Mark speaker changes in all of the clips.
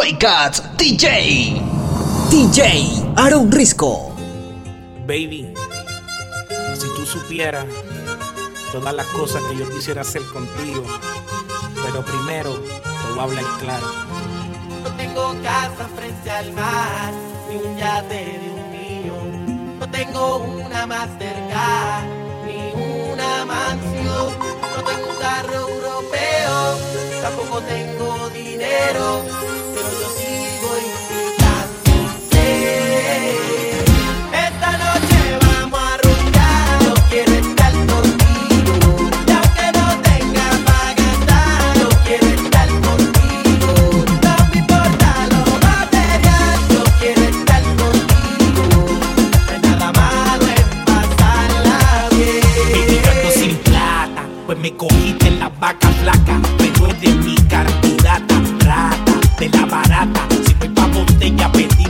Speaker 1: Roy Cats DJ. DJ Aaron Risco.
Speaker 2: Baby, si tú supieras todas las cosas que yo quisiera hacer contigo, pero primero te voy a hablar claro.
Speaker 3: No tengo casa frente al mar, ni un yate de un millón. No tengo una Mastercard, ni una mansión. No tengo un carro europeo, tampoco tengo dinero, me
Speaker 2: cogiste en la vaca flaca. Pero de mi carburata, rata, de la barata. Si voy pa' botella, pedimos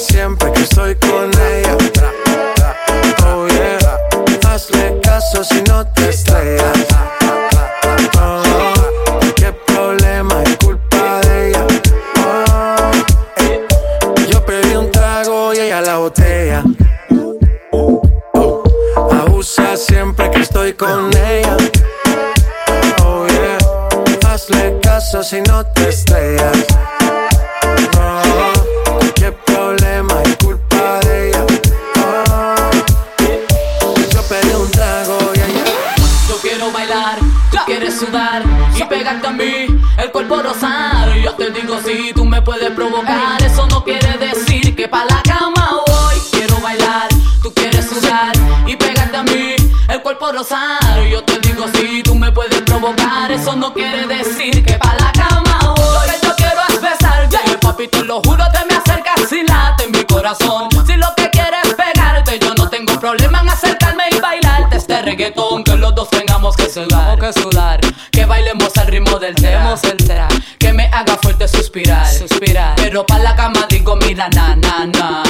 Speaker 4: Siempre que estoy con ella.
Speaker 5: Reggaetón. Que los dos tengamos que sudar, que sudar. Que bailemos al ritmo del tema, el tra. Que me haga fuerte suspirar, suspirar. Pero pa' la cama digo, mira, na, na, na.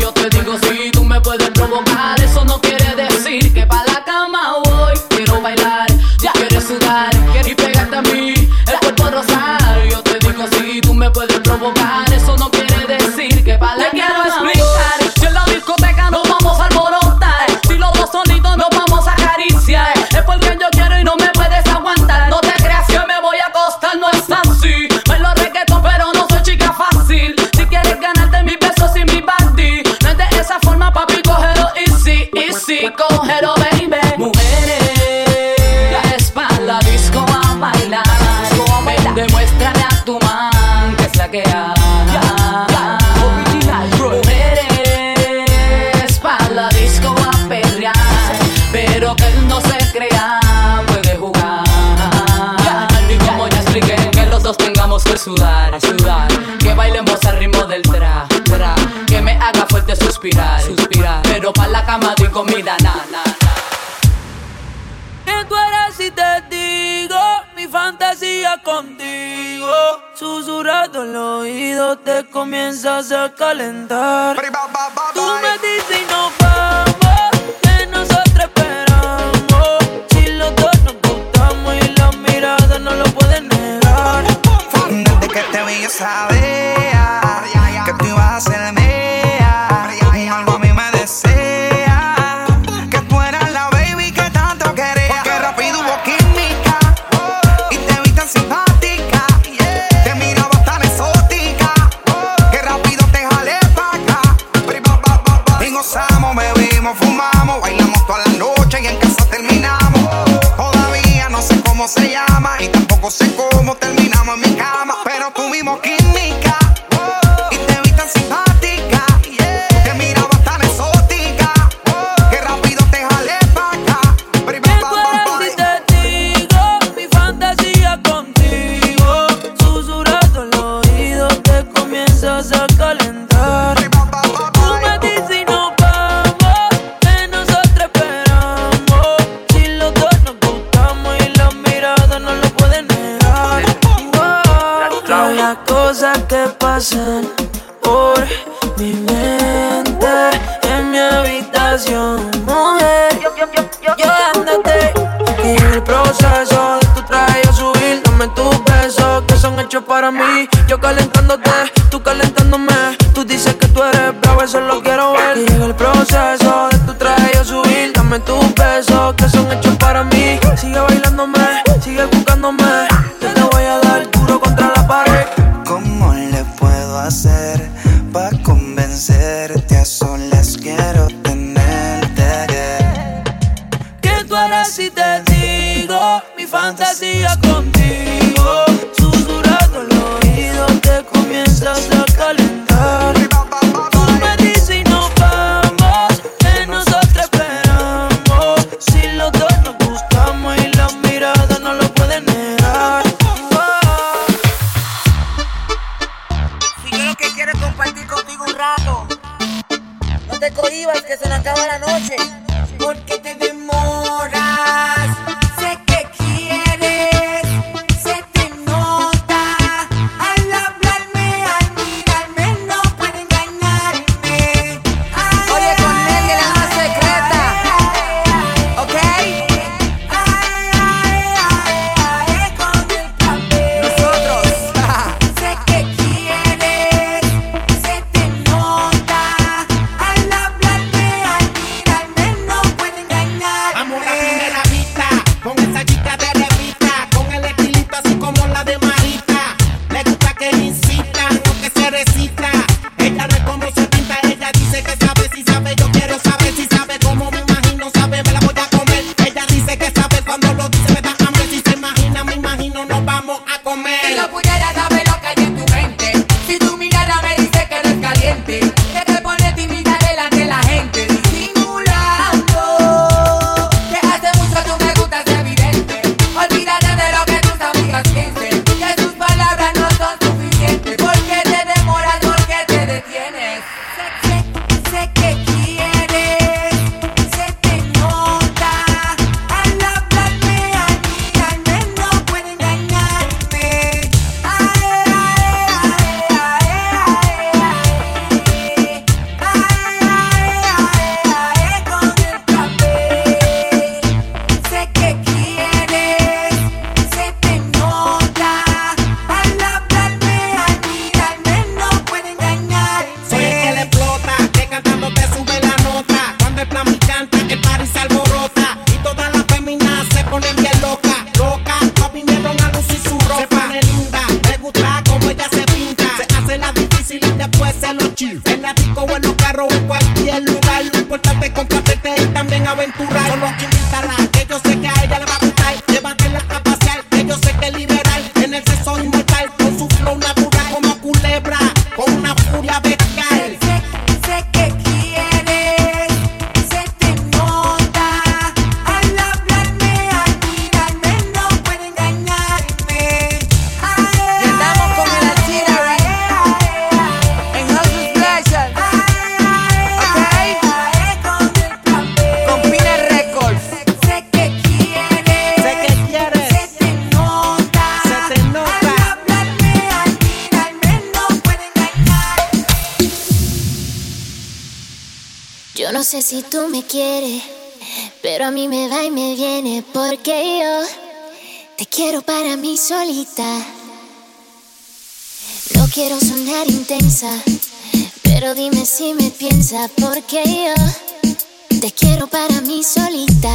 Speaker 5: yo te digo si tú me
Speaker 3: puedes provocar. Eso no quiere
Speaker 6: decir que pa' la cama
Speaker 3: voy. Quiero bailar, ya quieres sudar y pegarte a mí. circle the cosas que pasan por mi mente en mi habitación, mujer. Yo andate en el proceso de tu traje yo subir, dame tus besos que son hechos para mí. Yo calentándote, tú calentándome. Tú dices que tú eres bravo, eso lo quiero ver. Y el proceso And Then I think I wanna para mí
Speaker 7: solita. No quiero sonar intensa, pero dime si me piensa, porque yo te quiero para mí solita.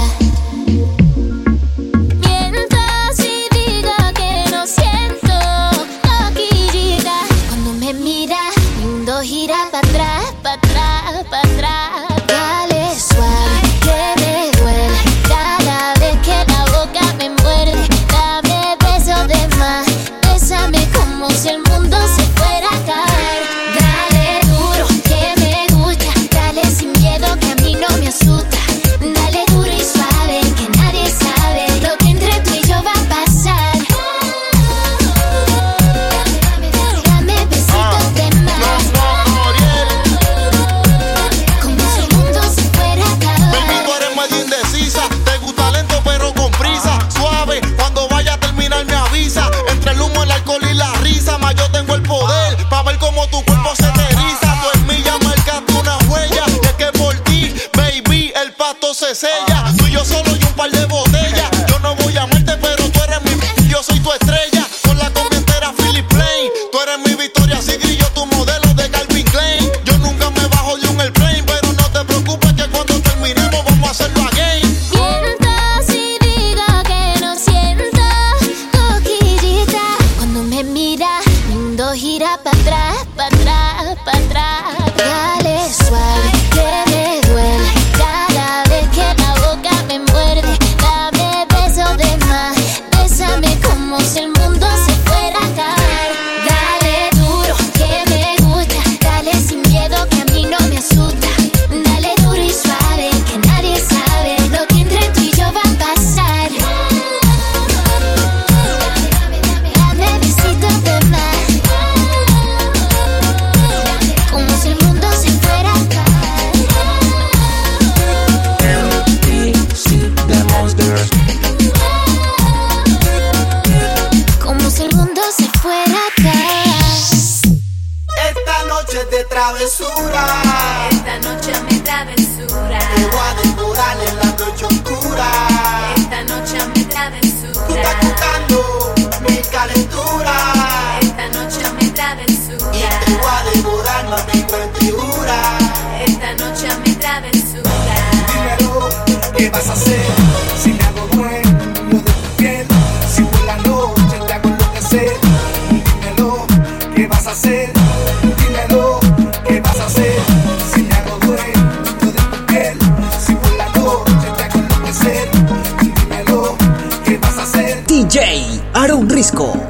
Speaker 8: school.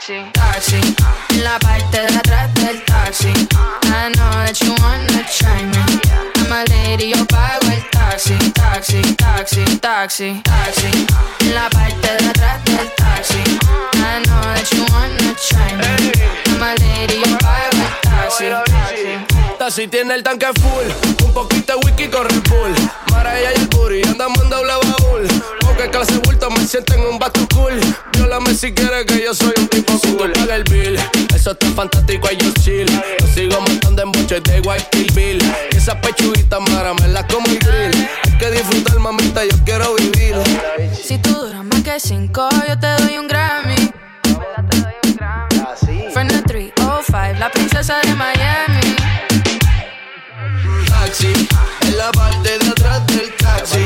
Speaker 8: Taxi, taxi, en la parte de atrás del taxi. I know that you wanna try me. I'm a lady, yo pago el taxi, taxi, taxi, taxi, taxi. En la parte de atrás del taxi. I know that you wanna try me. I'm a lady, yo pago el taxi, taxi.
Speaker 9: Si tiene el tanque full, un poquito de whisky con Red Bull. Maraya y el booty, andamos en doble baúl. Porque clase bulto me siento en un bato cool. Viólame si quieres que yo soy un tipo cool. Paga el bill, eso está fantástico, ahí yo chill. Yo sigo montando en boches de White Bill. Y esa pechuguita mara me la como el grill. Hay que disfrutar, mamita, yo quiero vivir.
Speaker 8: Si tú duras más que cinco, yo te doy un Grammy. Fernet 305, la princesa de Miami.
Speaker 9: Taxi, en la parte de atrás del taxi.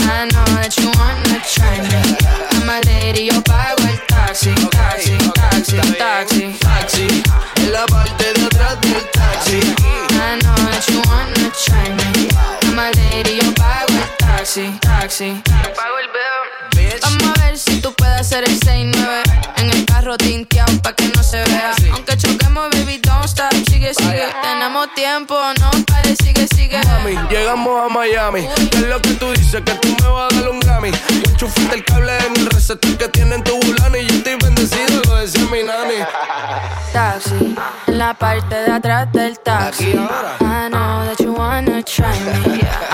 Speaker 8: I know that you wanna try me. I'm a lady, yo pago el taxi, taxi, taxi, taxi.
Speaker 9: Taxi, en la parte taxi,
Speaker 8: pago el bill. Vamos a ver si tú puedes hacer el 6-9 En el carro tinteado pa' que no se vea Aunque choquemos, baby, don't stop Sigue, sigue, tenemos tiempo No pares, sigue, sigue
Speaker 9: Mami, llegamos a Miami. ¿Qué es lo que tú dices? Que tú me vas a dar un Grammy. Yo enchufaste el cable en el receptor que tiene en tu bulani. Y yo estoy bendecido, lo decía mi nani.
Speaker 8: Taxi, en la parte de atrás del taxi I know that you wanna try me I'm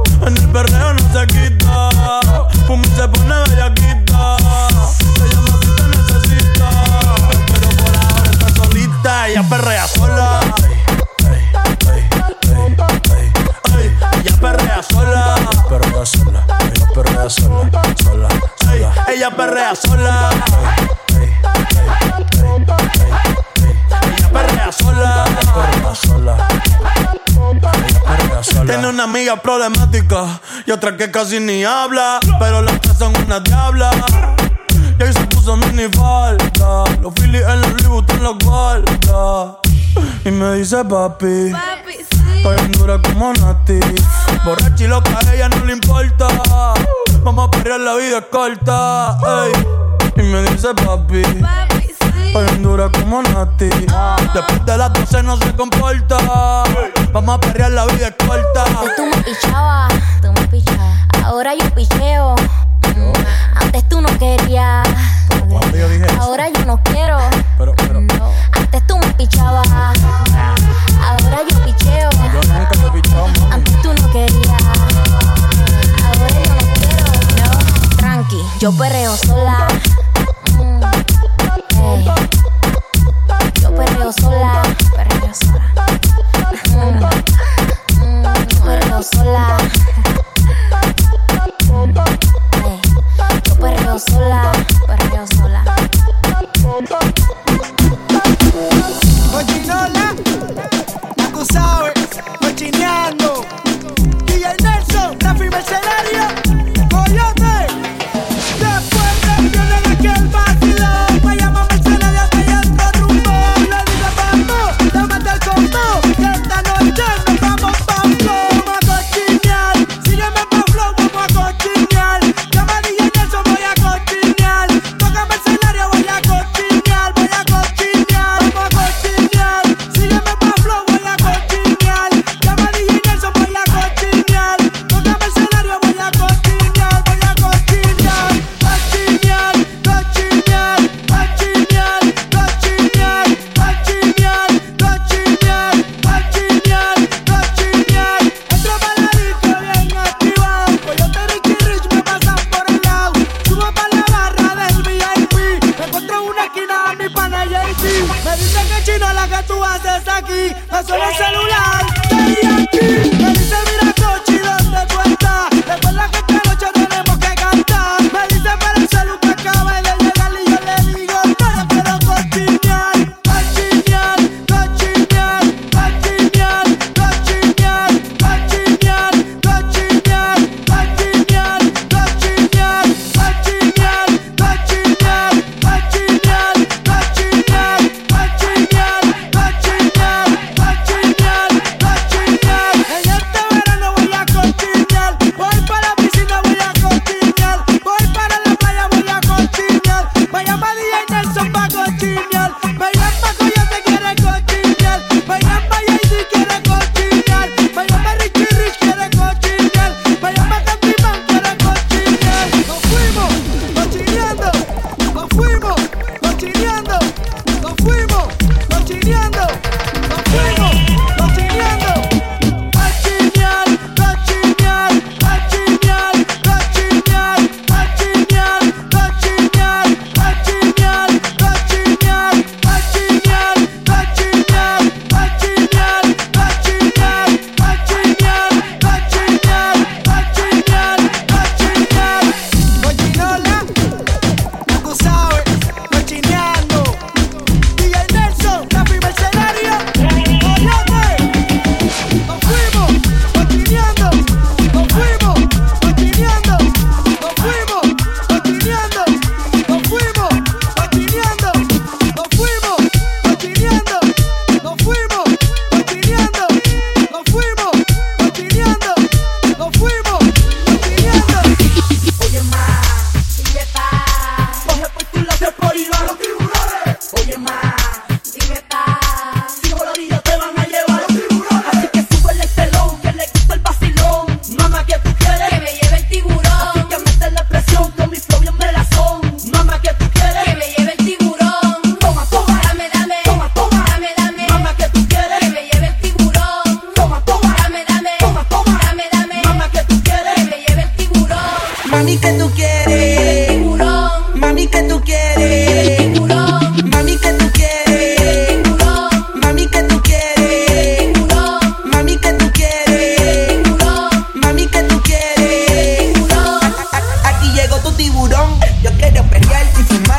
Speaker 10: En el perreo no se quita. Fumi se pone bellaquita. Se llama Problemática y otra que casi ni habla, pero las tres son una diabla. Y ahí se puso mini falta, los Phillies en los Louis Vuitton los guarda. Y me dice papi, estoy en dura como Nati. Borracha y loca, a ella no le importa. Vamos a perrear, la vida es corta. ey. Y me dice papi. En dura como Nati. Después de las 12 no se comporta. Vamos a perrear, la vida es corta.
Speaker 11: Antes tú me pichabas, tú me pichabas. Ahora yo picheo. Antes tú no querías, ahora yo no quiero. No. Antes tú me pichabas, ahora yo picheo. Antes tú no querías, ahora yo no quiero. No. Tranqui, yo perreo Yo
Speaker 12: quiero
Speaker 13: perrearte y fumarme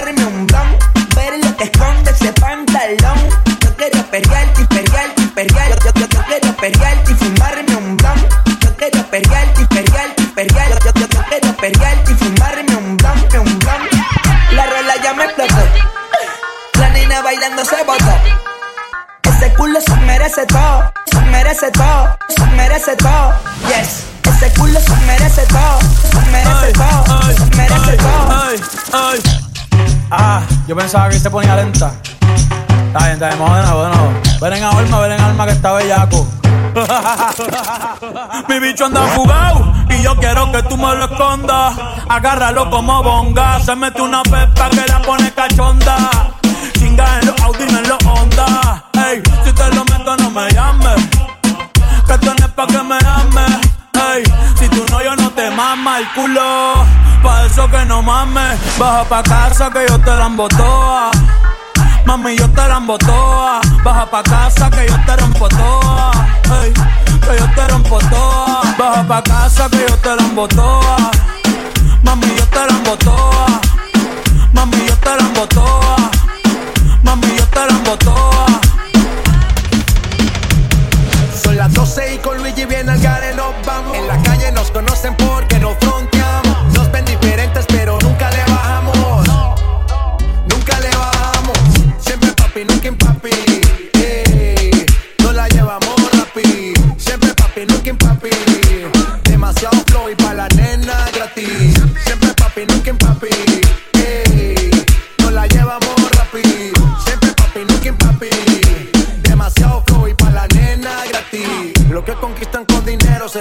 Speaker 13: yo
Speaker 10: pensaba que se ponía lenta. Está bien, está bien. Ven en alma, ven en alma que está bellaco. Mi bicho anda fugado y yo quiero que tú me lo escondas. Agárralo como bonga. Se mete una pepa que la pone cachonda. Chinga en los Audi en los Honda. Ey, si te lo meto, no me llames. Que tú no es pa' que me ames. Ey, si tú no, yo no te mama el culo. Pa' eso que no mames. Baja pa' casa que yo te la embotoa. Mami, yo te la embotoa. Baja pa' casa que yo te rompo toa. Ey, que yo te rompo toa. Baja pa' casa que yo te la embotoa. Mami, yo te la embotoa. Mami, yo te la embotoa. Mami, yo te la embotoa.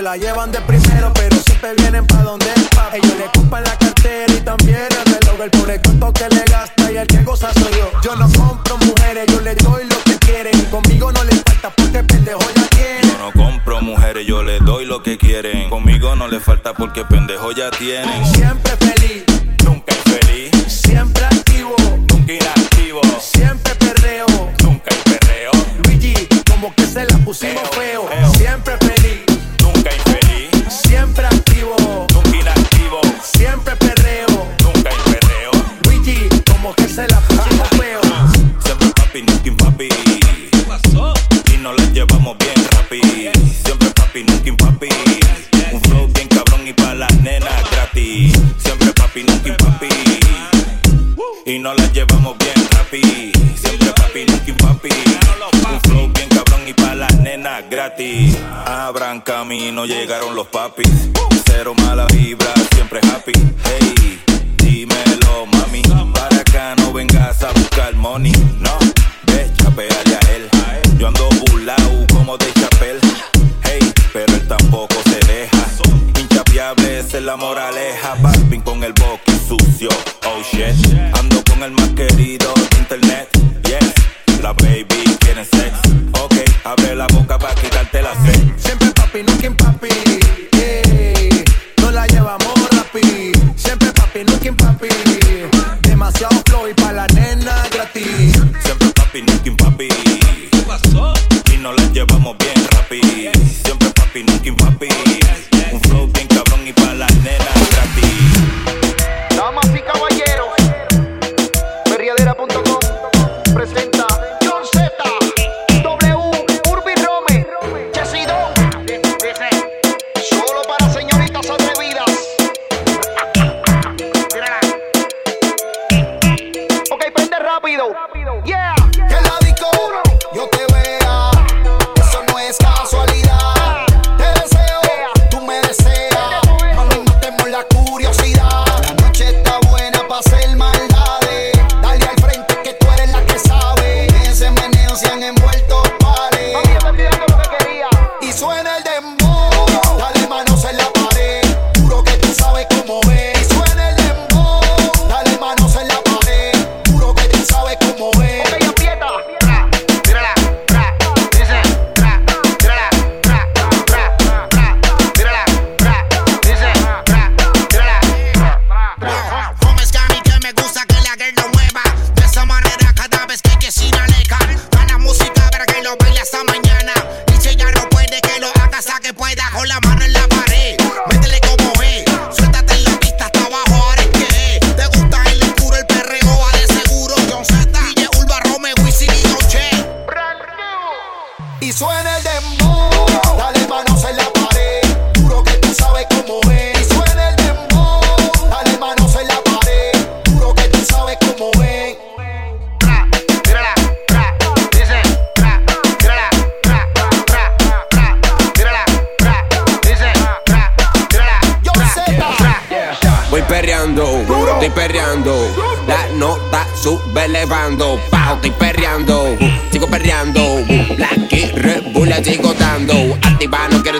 Speaker 14: Se la llevan de primero, pero siempre vienen pa' donde el papi. Ellos le compran la cartera y también el reloj. El pobre cuento que le gasta y el que goza soy yo. Yo no compro mujeres, yo les doy lo que quieren. Conmigo no les falta porque pendejo ya tienen.
Speaker 15: Yo no compro mujeres, yo les doy lo que quieren. Conmigo no les falta porque pendejo ya tienen.
Speaker 14: Siempre feliz,
Speaker 15: Nunca infeliz,
Speaker 14: siempre activo,
Speaker 15: nunca inactivo,
Speaker 14: siempre perreo.
Speaker 15: nunca perreo.
Speaker 14: Luigi, como que se la
Speaker 2: Siempre activo, nunca inactivo.
Speaker 15: Siempre perreo, nunca hay perreo. Luigi, como que se la. Siempre papi, nunca papi. ¿Qué pasó? Y nos la llevamos bien rápido. Siempre papi, nunca papi. Un flow bien cabrón y pa' las nenas gratis. Siempre papi, nunca papi. Y nos la llevamos bien rápido. Siempre papi, nunca papi. Un flow bien cabrón y pa' las nenas gratis. Abran camino, llegaron los papis. Cero mala vibra, siempre happy. Hey, dímelo, mami. Para acá no vengas a buscar money. No, ve, chapeale a él. Yo ando burlao como de chapel. Hey, pero él tampoco se deja. Inchapeable, es la moraleja.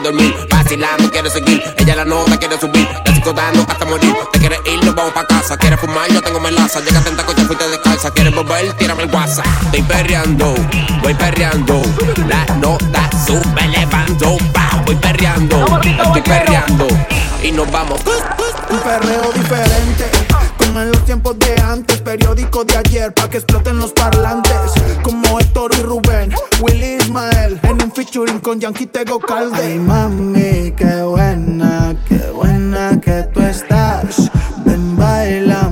Speaker 16: Quiere dormir. Vacilando, quiere seguir. Ella la nota quiere subir. La sigo dando hasta morir. Te quieres ir, nos vamos pa' casa. Quieres fumar, yo tengo melaza. Llega atenta, coche, fuiste descalza. Quieres volver, tírame el WhatsApp. Estoy perreando, voy perreando. La nota sube elevando. Pau, voy perreando. Estoy perreando. Y nos vamos.
Speaker 17: Un perreo diferente, como en los tiempos de antes, periódico de ayer, pa' que exploten los parlantes. Featuring con Yankee Tego Calde. Ay, mami, qué buena, qué buena que tú estás. Ven, baila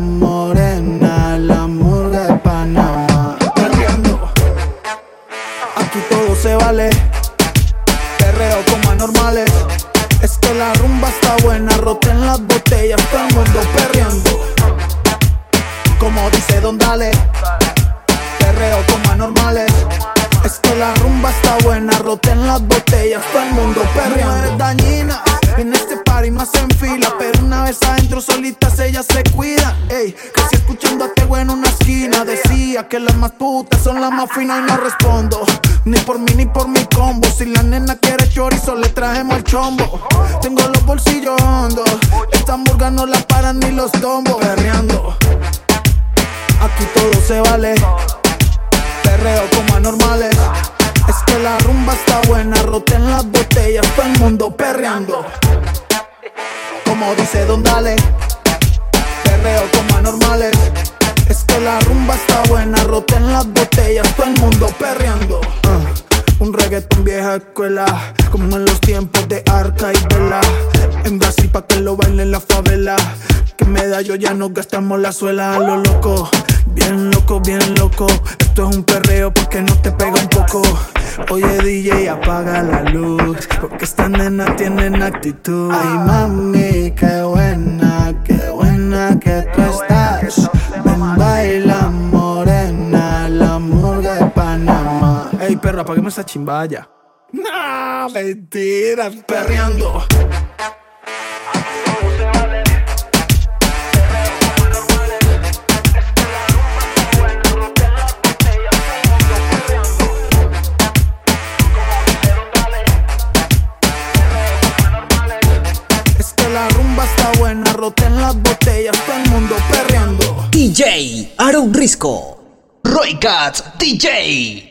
Speaker 17: que las más putas son las más finas y no respondo. Ni por mí ni por mi combo. Si la nena quiere chorizo, le trajemos el chombo. Tengo los bolsillos hondos. Esta hamburga no la paran ni los tombos. Perreando. Aquí todo se vale. Perreo como anormales. Es que la rumba está buena. Roten las botellas. Todo el mundo perreando. Como dice Don Dale. Perreo como anormales. Es que la rumba está buena, perreando. Ah, un reggaetón vieja escuela, como en los tiempos de Arca y Vela. En Brasil pa' que lo bailen la favela. Que medallo ya no gastamos la suela a lo loco. Bien Bien loco, bien loco. Esto es un perreo porque no te pega un poco. Oye, DJ, apaga la luz. Porque estas nenas tienen actitud. Ay, mami, qué buena, qué buena que tú estás. Ven, baila Perra, apaguemos esa chimbaya. No, mentira, perreando. Es que la rumba está buena, roten las botellas, todo el mundo perreando.
Speaker 1: DJ Aaron Risco. Roy Cat DJ.